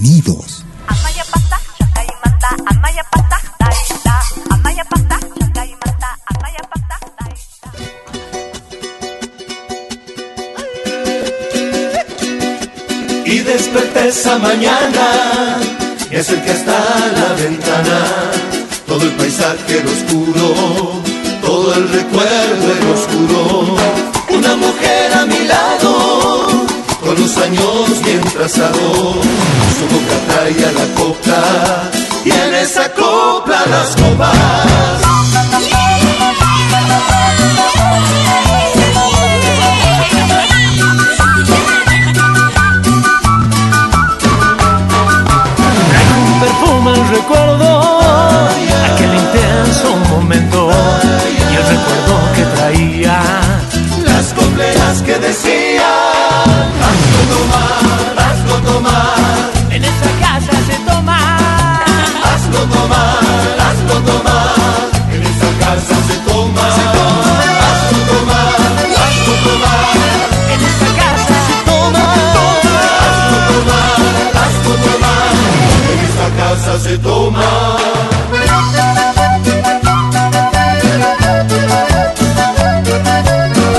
Bienvenidos. Y desperté esa mañana y acerqué hasta la ventana todo el paisaje era oscuro, todo el recuerdo era oscuro. Una mujer a mi lado, años bien trazados, su boca traía la copla y en esa copla las copas. En esta casa se toma, hazlo tomar, hazlo tomar, en esta casa se toma, hazlo tomar, hazlo tomar, en esta casa se toma. hazlo tomar, hazlo tomar, en esta casa se toma.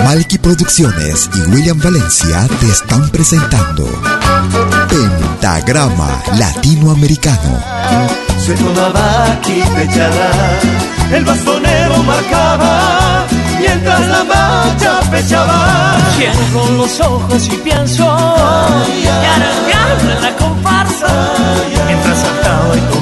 Malky Producciones y William Valencia te están presentando Pentagrama Latinoamericano. Se tomaba aquí pechada, el bastonero marcaba, mientras la marcha pechaba. Cierro los ojos y pienso y arrancando en la comparsa mientras saltaba y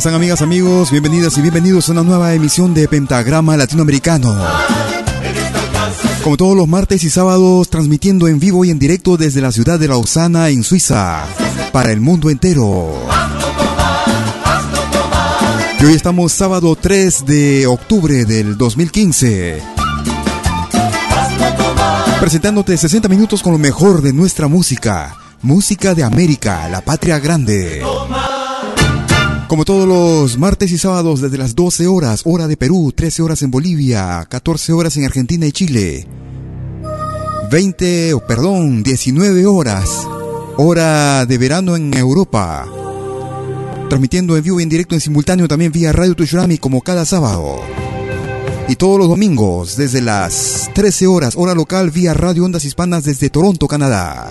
están amigas, amigos? Bienvenidas y bienvenidos a una nueva emisión de Pentagrama Latinoamericano. Como todos los martes y sábados, transmitiendo en vivo y en directo desde la ciudad de Lausana, en Suiza, para el mundo entero. Y hoy estamos sábado 3 de octubre del 2015. Presentándote 60 minutos con lo mejor de nuestra música. Música de América, la patria grande. Como todos los martes y sábados desde las 12 horas, hora de Perú, 13 horas en Bolivia, 14 horas en Argentina y Chile. 20, perdón, 19 horas, hora de verano en Europa. Transmitiendo en vivo y en directo en simultáneo también vía Radio Tushurami como cada sábado. Y todos los domingos desde las 13 horas, hora local vía Radio Ondas Hispanas desde Toronto, Canadá.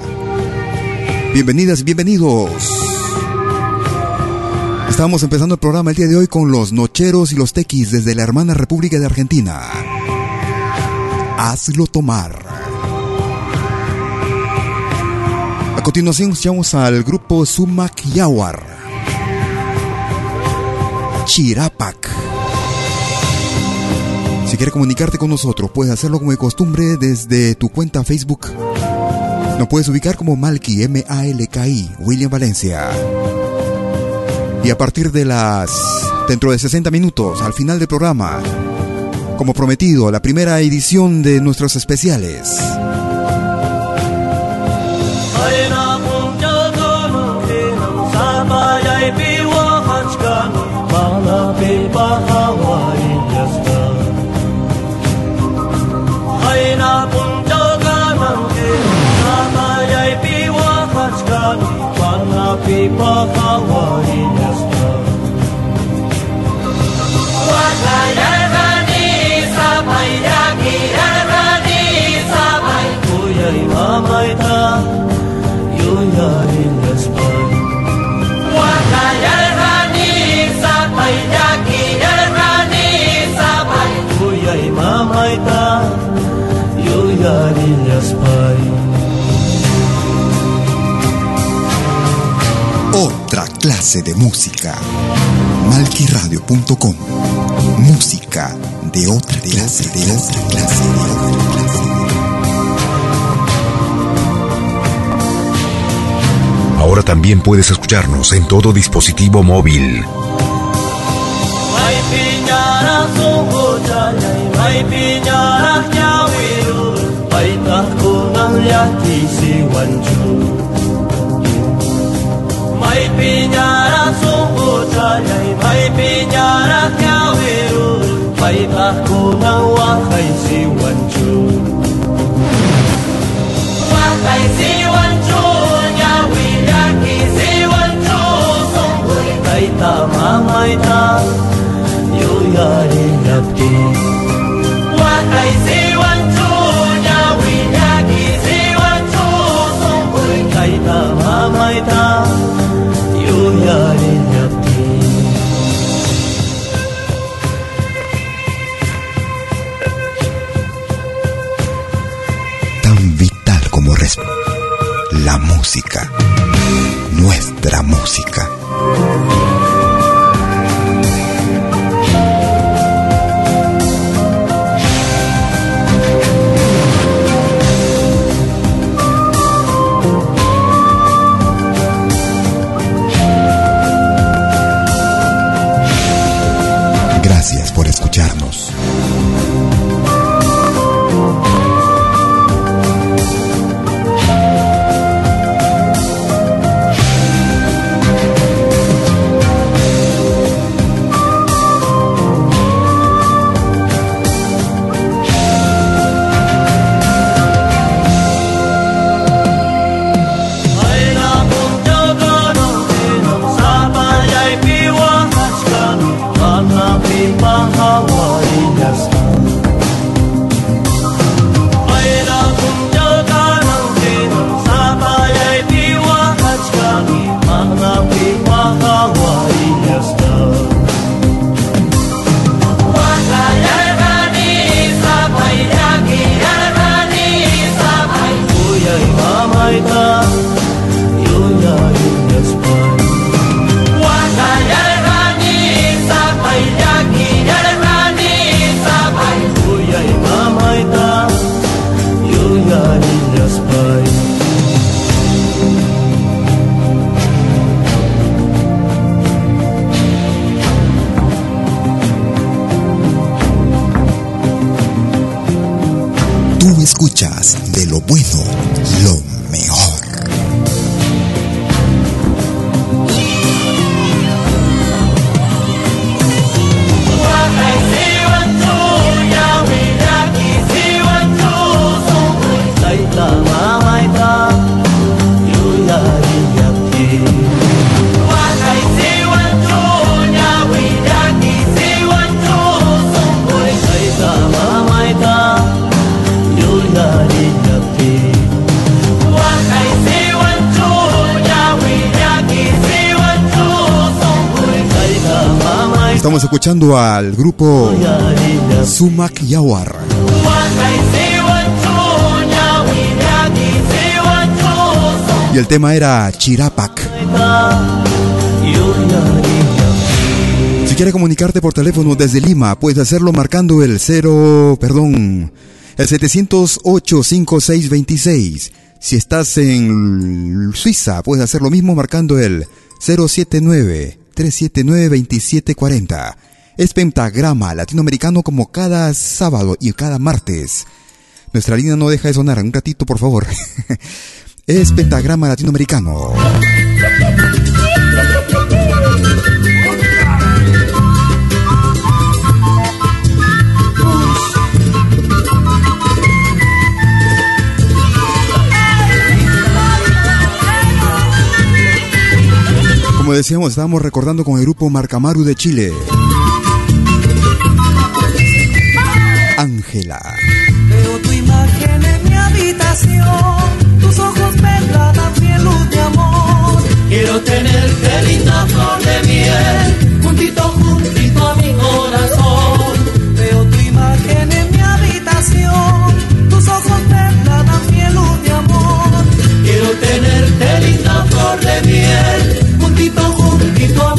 Bienvenidas bienvenidos. Estamos empezando el programa el día de hoy con los Nocheros y los Tequis desde la hermana República de Argentina. Hazlo tomar. A continuación escuchamos al grupo Sumac Yawar. Chirapac. Si quieres comunicarte con nosotros, puedes hacerlo como de costumbre desde tu cuenta Facebook. Nos puedes ubicar como Malki, M-A-L-K-I, William Valencia. Y a partir de las... dentro de 60 minutos, al final del programa, como prometido, la primera edición de nuestros especiales. Otra clase de música. Malquiradio.com. Música de otra clase, de otra clase, de otra clase. Ahora también puedes escucharnos en todo dispositivo móvil. 一天是云柱，咪变呀啦松不着人，咪变呀啦跳一路，咪把姑娘我还是云柱，我还是云柱呀，为呀其是云柱，松回来他妈妈他有压力。Tan vital como la música, nuestra música. Escuchas de lo bueno, Estamos escuchando al grupo Sumak Yawar. Y el tema era Chirapak. Si quieres comunicarte por teléfono desde Lima, puedes hacerlo marcando el 0, perdón, el 708-5626. Si estás en Suiza, puedes hacer lo mismo marcando el 079-379-2740. Es pentagrama latinoamericano como cada sábado y cada martes. Nuestra línea no deja de sonar. Un ratito, por favor. es pentagrama latinoamericano. Como decíamos, estábamos recordando con el grupo Marcamaru de Chile. Ángela. Veo tu imagen en mi habitación, tus ojos me trasladan luz de amor. Quiero tenerte linda flor de miel, juntito, juntito a mi corazón. Veo tu imagen en mi habitación, tus ojos me trasladan luz de amor. Quiero tenerte linda flor de miel juntito a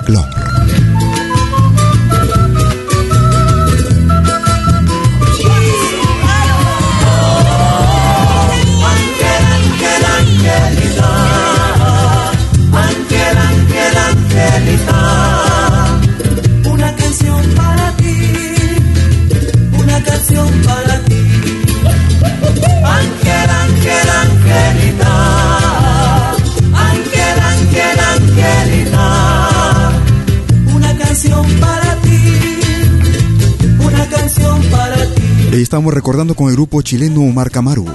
Estamos recordando con el grupo chileno Marcamaru.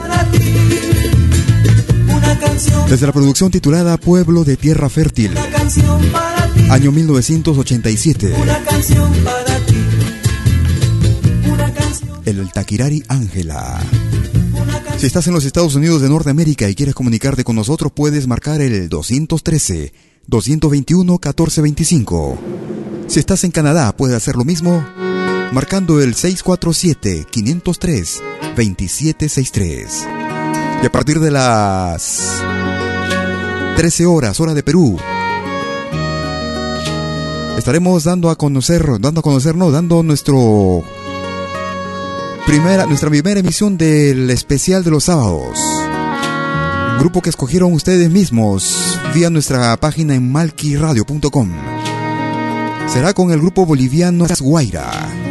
Desde la producción titulada Pueblo de Tierra Fértil. Año 1987. Una canción para ti. Una canción. El Taquirari Ángela. Si estás en los Estados Unidos de Norteamérica y quieres comunicarte con nosotros, puedes marcar el 213-221-1425. Si estás en Canadá, puedes hacer lo mismo marcando el 647-503-2763. Y a partir de las 13 horas, hora de Perú, estaremos dando a conocer, dando a conocernos, dando nuestro primera, nuestra primera emisión del especial de los sábados. Grupo que escogieron ustedes mismos vía nuestra página en malquiradio.com. Será con el grupo boliviano Guaira.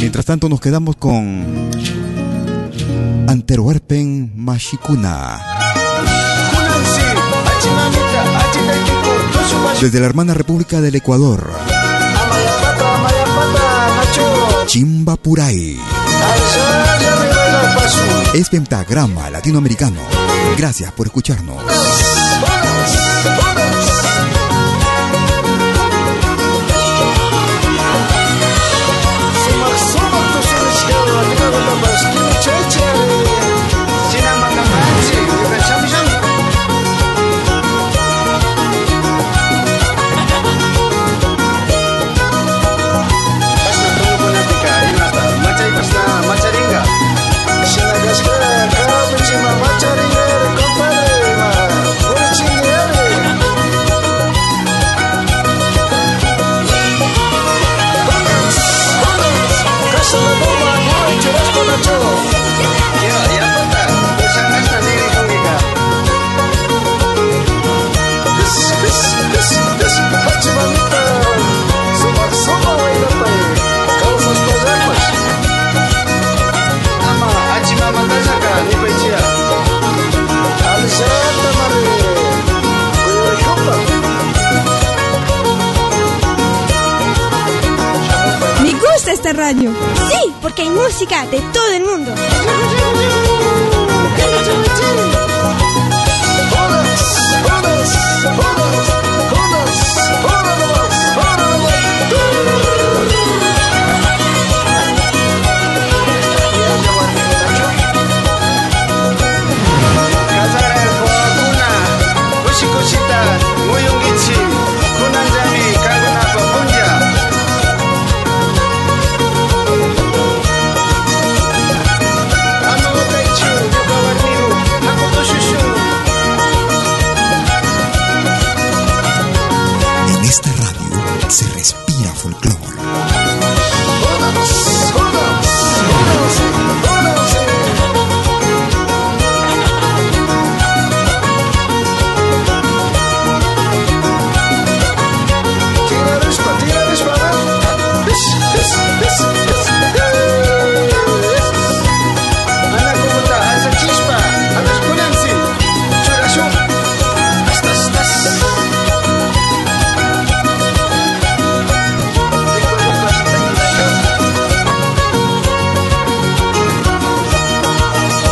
Mientras tanto nos quedamos con Anteruerpen Mashikuna. Desde la hermana República del Ecuador. Chimbapuray. Es pentagrama latinoamericano. Gracias por escucharnos. Radio. Sí, porque hay música de todo el mundo.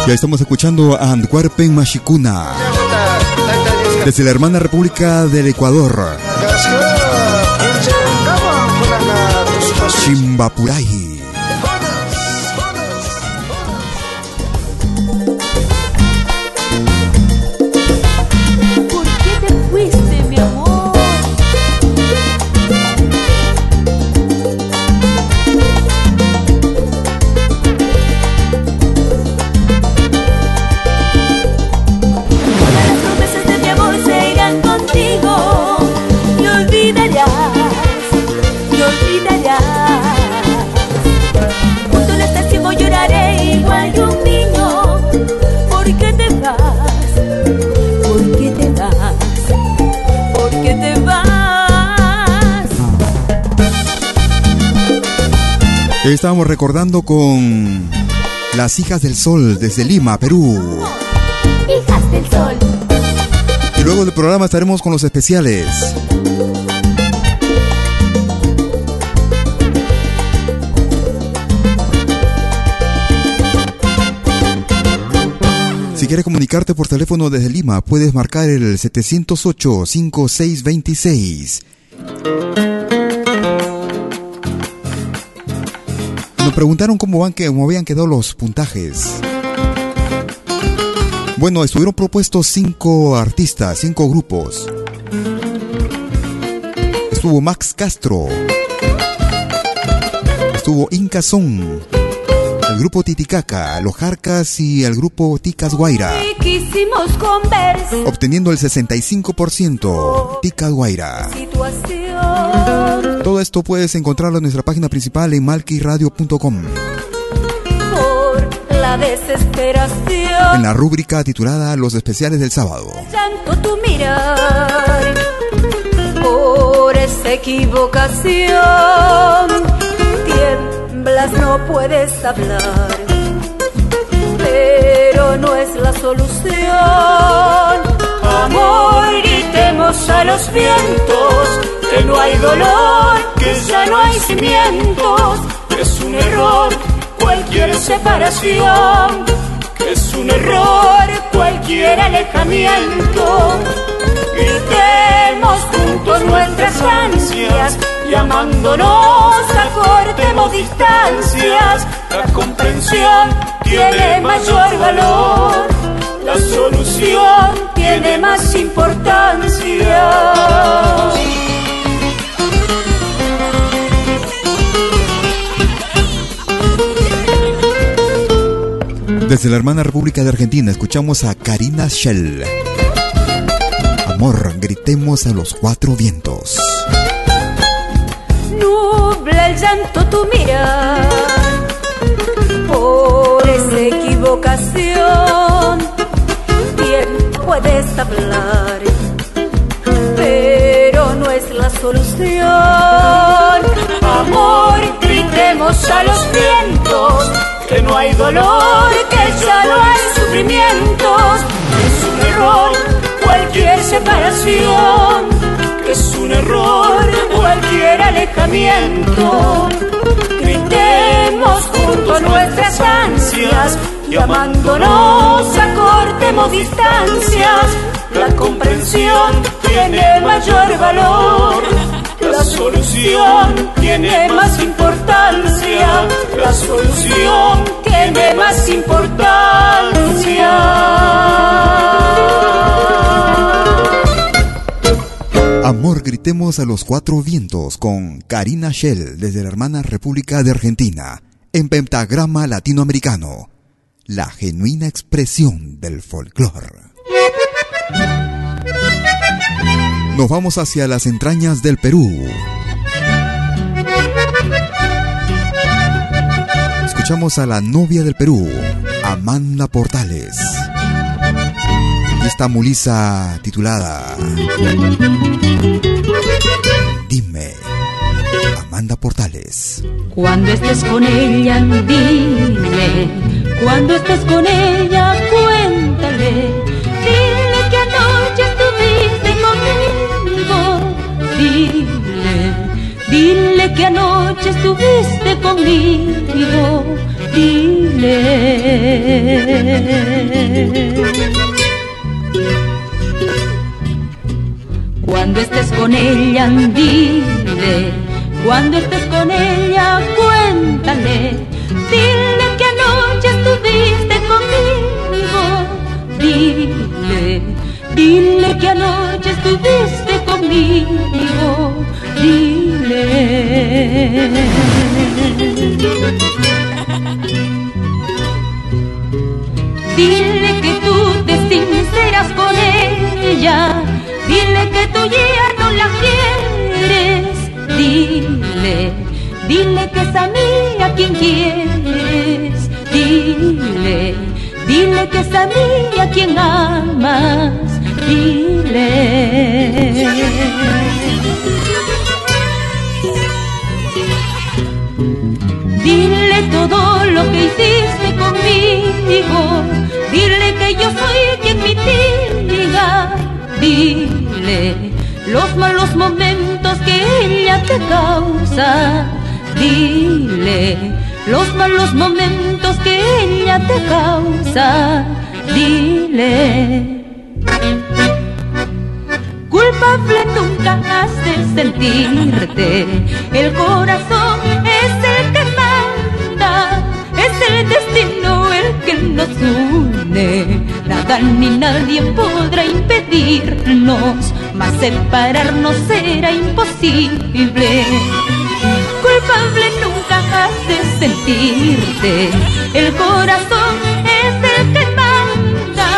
Ya estamos escuchando a Antwerpen Mashikuna desde la hermana República del Ecuador. Chimbapuray. Estábamos recordando con las hijas del sol desde Lima, Perú. Hijas del sol. Y luego del programa estaremos con los especiales. Si quieres comunicarte por teléfono desde Lima, puedes marcar el 708-5626. Preguntaron cómo, van, cómo habían quedado los puntajes. Bueno, estuvieron propuestos cinco artistas, cinco grupos. Estuvo Max Castro. Estuvo Inca Son el grupo Titicaca, los Jarcas y el grupo Ticas Guaira. Obteniendo el 65%. Ticas Guaira. Todo esto puedes encontrarlo en nuestra página principal en malquiradio.com. Por la desesperación. En la rúbrica titulada Los especiales del sábado. Llanto tu mirar. Por esa equivocación no puedes hablar, pero no es la solución. Amor, a los vientos, que no hay dolor, que ya no hay cimientos, es un error cualquier separación, es un error cualquier alejamiento. Gritemos juntos nuestras ansias llamándonos acortemos distancias, la comprensión tiene mayor valor, la solución tiene más importancia. Desde la hermana República de Argentina escuchamos a Karina Shell. Amor, gritemos a los cuatro vientos el llanto tu mirar por esa equivocación. Pero no es la solución. Amor, gritemos a los vientos que no hay dolor, que ya no hay sufrimientos. Es un error cualquier separación es un error cualquier alejamiento. Gritemos junto a nuestras ansias, llamándonos acortemos distancias. La comprensión tiene mayor valor. La solución tiene más importancia. La solución tiene más importancia. Amor, gritemos a los cuatro vientos con Karina Shell desde la hermana República de Argentina, en pentagrama latinoamericano, la genuina expresión del folclore. Nos vamos hacia las entrañas del Perú. Escuchamos a la novia del Perú, Amanda Portales esta mulisa titulada Dime, Amanda Portales. Cuando estés con ella, dime. Cuando estés con ella, cuéntale. Dile que anoche estuviste conmigo. Dile, dile que anoche estuviste conmigo. Dile. Cuando estés con ella, dile. Cuando estés con ella, cuéntale. Dile estuviste conmigo. Dile, dile que anoche estuviste conmigo. Dile. Dile que tú te sinceras con ella Dile que tú ya no la quieres. Dile, dile que es a mí a quien quieres. Dile, dile que es a mí a quien amas. Dile. Dile todo lo que hiciste conmigo. Dile que yo soy quien mitiga Dile los malos momentos que ella te causa. Dile los malos momentos que ella te causa. Dile. Culpable nunca has de sentirte, el corazón es el que manda, es el destino el que nos une. Nada ni nadie podrá impedirnos, mas separarnos será imposible. Culpable nunca has de sentirte, el corazón es el que manda,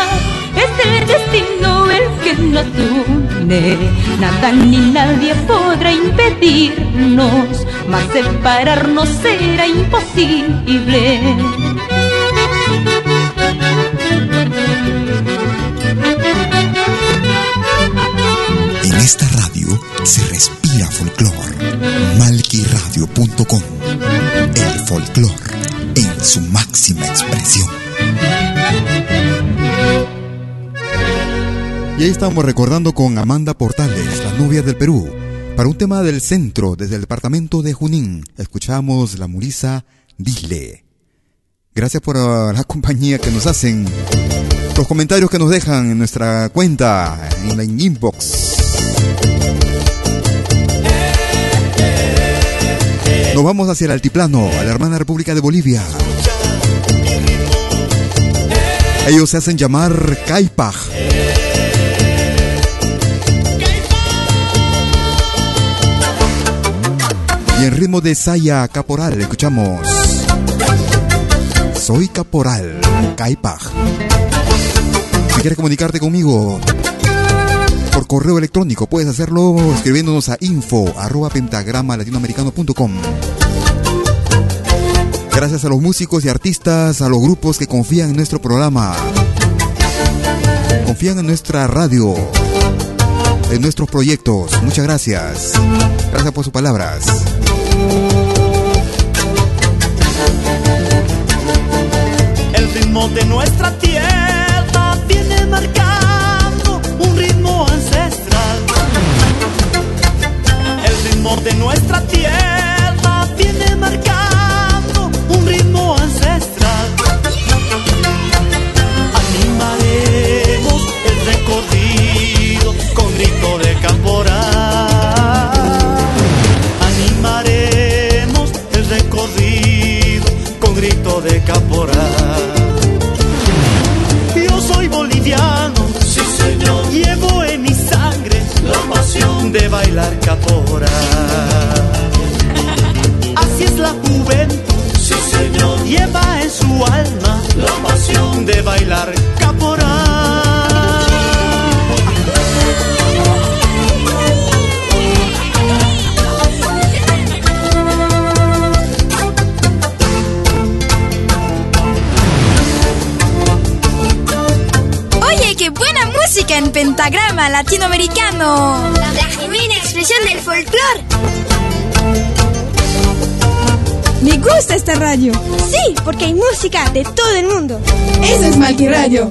es el destino el que nos une. Nada ni nadie podrá impedirnos, mas separarnos será imposible. En esta radio se respira folclor. Malquiradio.com. El folclor en su máxima expresión. Y ahí estamos recordando con Amanda Portales, la novia del Perú, para un tema del centro, desde el departamento de Junín. Escuchamos la Murisa Dile. Gracias por uh, la compañía que nos hacen, los comentarios que nos dejan en nuestra cuenta, en la inbox. Nos vamos hacia el altiplano, a la hermana República de Bolivia. Ellos se hacen llamar Caipaj. Y en ritmo de Saya Caporal escuchamos Soy Caporal, Caipaj. Si quieres comunicarte conmigo correo electrónico, puedes hacerlo escribiéndonos a info arroba pentagrama latinoamericano.com. Gracias a los músicos y artistas, a los grupos que confían en nuestro programa, confían en nuestra radio, en nuestros proyectos. Muchas gracias. Gracias por sus palabras. Gusta esta radio. Sí, porque hay música de todo el mundo. Eso es Malqui Radio.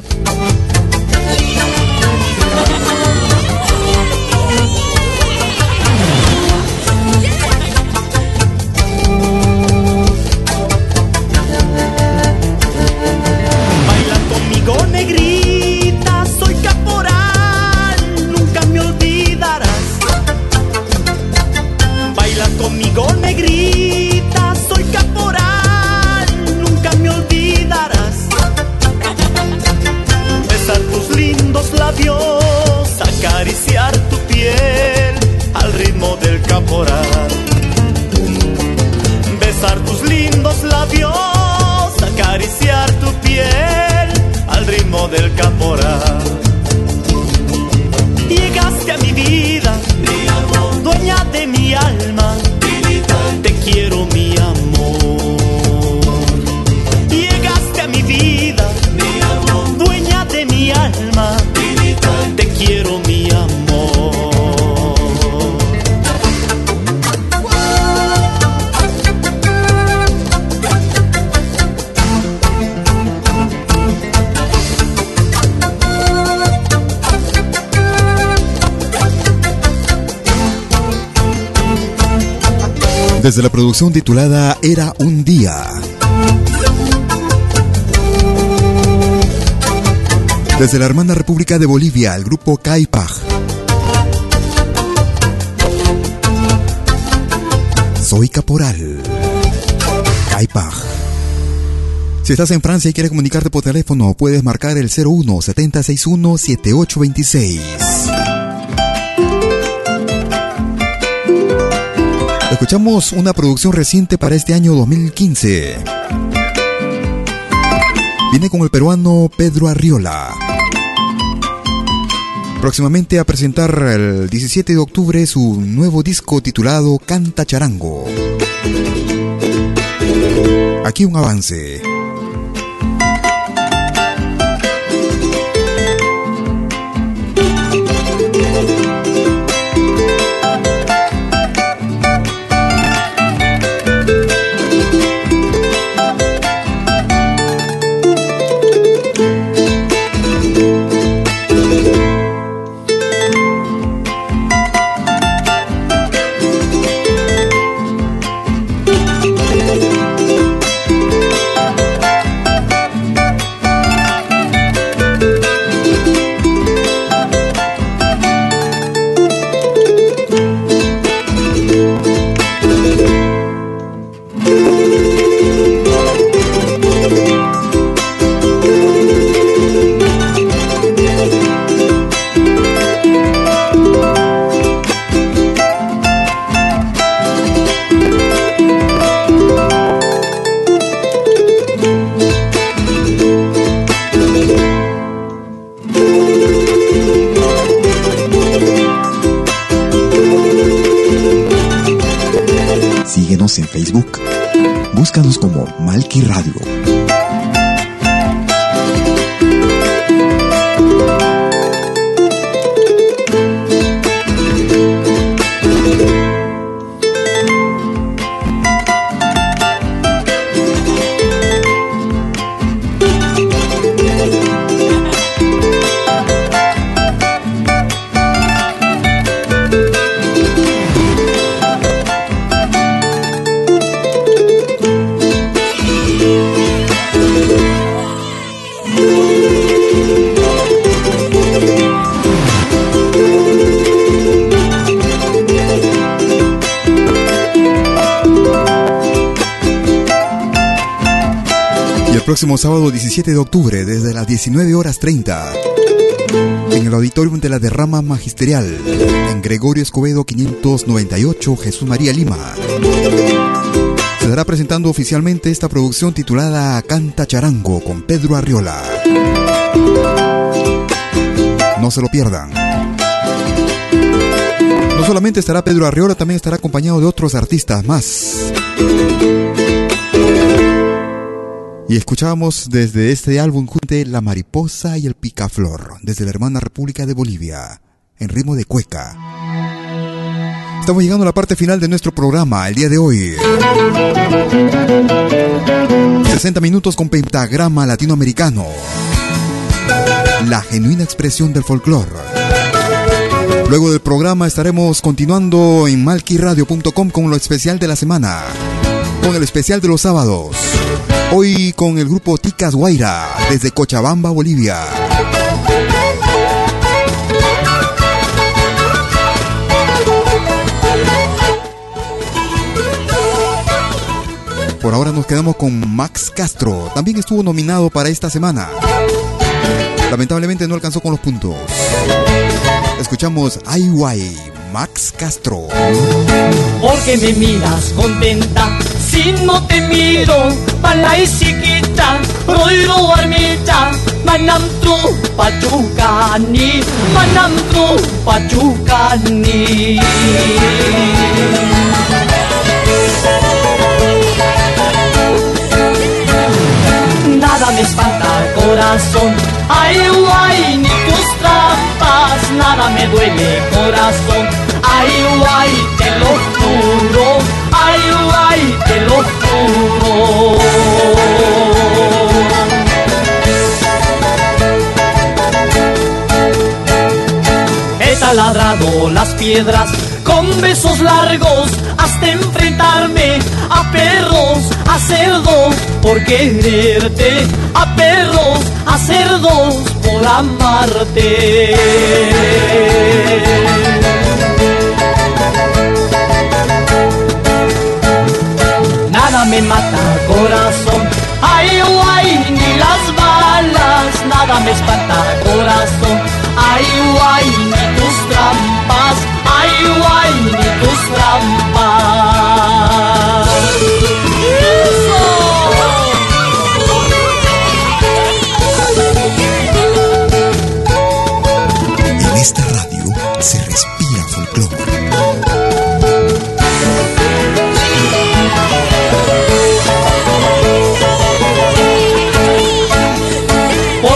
Besar tus lindos labios, acariciar tu piel al ritmo del caporal. Llegaste a mi vida, Desde la producción titulada Era un día. Desde la hermana República de Bolivia, el grupo Caipaj. Soy caporal. Caipaj. Si estás en Francia y quieres comunicarte por teléfono, puedes marcar el 01 761 7826. Escuchamos una producción reciente para este año 2015. Viene con el peruano Pedro Arriola. Próximamente a presentar el 17 de octubre su nuevo disco titulado Canta Charango. Aquí un avance. Próximo sábado 17 de octubre desde las 19 horas 30 en el auditorium de la derrama magisterial en Gregorio Escobedo 598 Jesús María Lima. Se estará presentando oficialmente esta producción titulada Canta Charango con Pedro Arriola. No se lo pierdan. No solamente estará Pedro Arriola, también estará acompañado de otros artistas más. Y escuchábamos desde este álbum junte La Mariposa y el Picaflor, desde la hermana República de Bolivia, en ritmo de cueca. Estamos llegando a la parte final de nuestro programa el día de hoy. 60 minutos con pentagrama latinoamericano. La genuina expresión del folclore. Luego del programa estaremos continuando en malquiradio.com con lo especial de la semana. Con el especial de los sábados. Hoy con el grupo Ticas Guaira, desde Cochabamba, Bolivia. Por ahora nos quedamos con Max Castro. También estuvo nominado para esta semana. Lamentablemente no alcanzó con los puntos. Escuchamos Ay Max Castro. Porque me miras contenta si no te miro, palay sikita, roiro armita, pachukani, manam tu pachukani. Nada me espanta corazón, ay guay, ni tus trampas, nada me duele corazón, ay guay, te lo juro con besos largos hasta enfrentarme a perros, a cerdos por quererte, a perros, a cerdos por amarte. Nada me mata corazón, ay guay, ni las balas, nada me espanta corazón, ay guay, ni tus trampas, ay guay, ni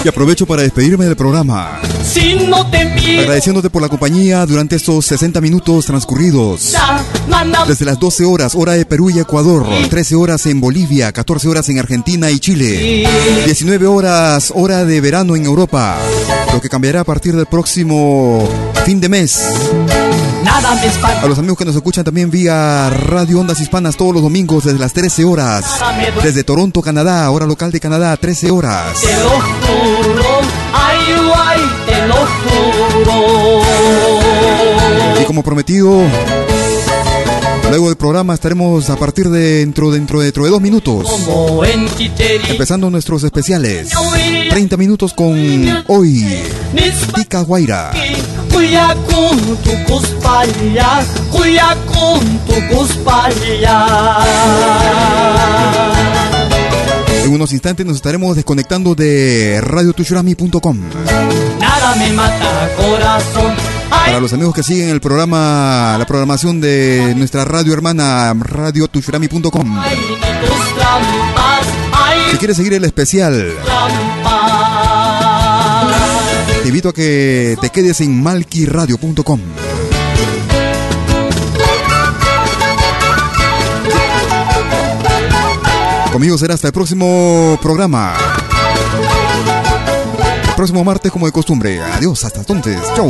Aprovecho para despedirme del programa. Si no te miro, Agradeciéndote por la compañía durante estos 60 minutos transcurridos. Desde las 12 horas, hora de Perú y Ecuador, 13 horas en Bolivia, 14 horas en Argentina y Chile, 19 horas, hora de verano en Europa, lo que cambiará a partir del próximo fin de mes. Nada me espanta. A los amigos que nos escuchan también vía Radio Ondas Hispanas todos los domingos desde las 13 horas. Desde Toronto, Canadá, hora local de Canadá, 13 horas. Te lo juro, ay guay, te lo juro. Y como prometido, luego del programa estaremos a partir de dentro, dentro, dentro de dos minutos. Empezando nuestros especiales. 30 minutos con hoy. Tica Guaira. Cuya con tu cuspalla, cuya con tu cuspalla. En unos instantes nos estaremos desconectando de radiotushurami.com. Nada me mata corazón, ay Para los amigos que siguen el programa, la programaón de nuestra radio hermana radiotushurami.com. Si quieres seguir el especial, trampas. Invito a que te quedes en malquiradio.com. Conmigo será hasta el próximo programa. Próximo martes como de costumbre. Adiós, hasta entonces. Chau.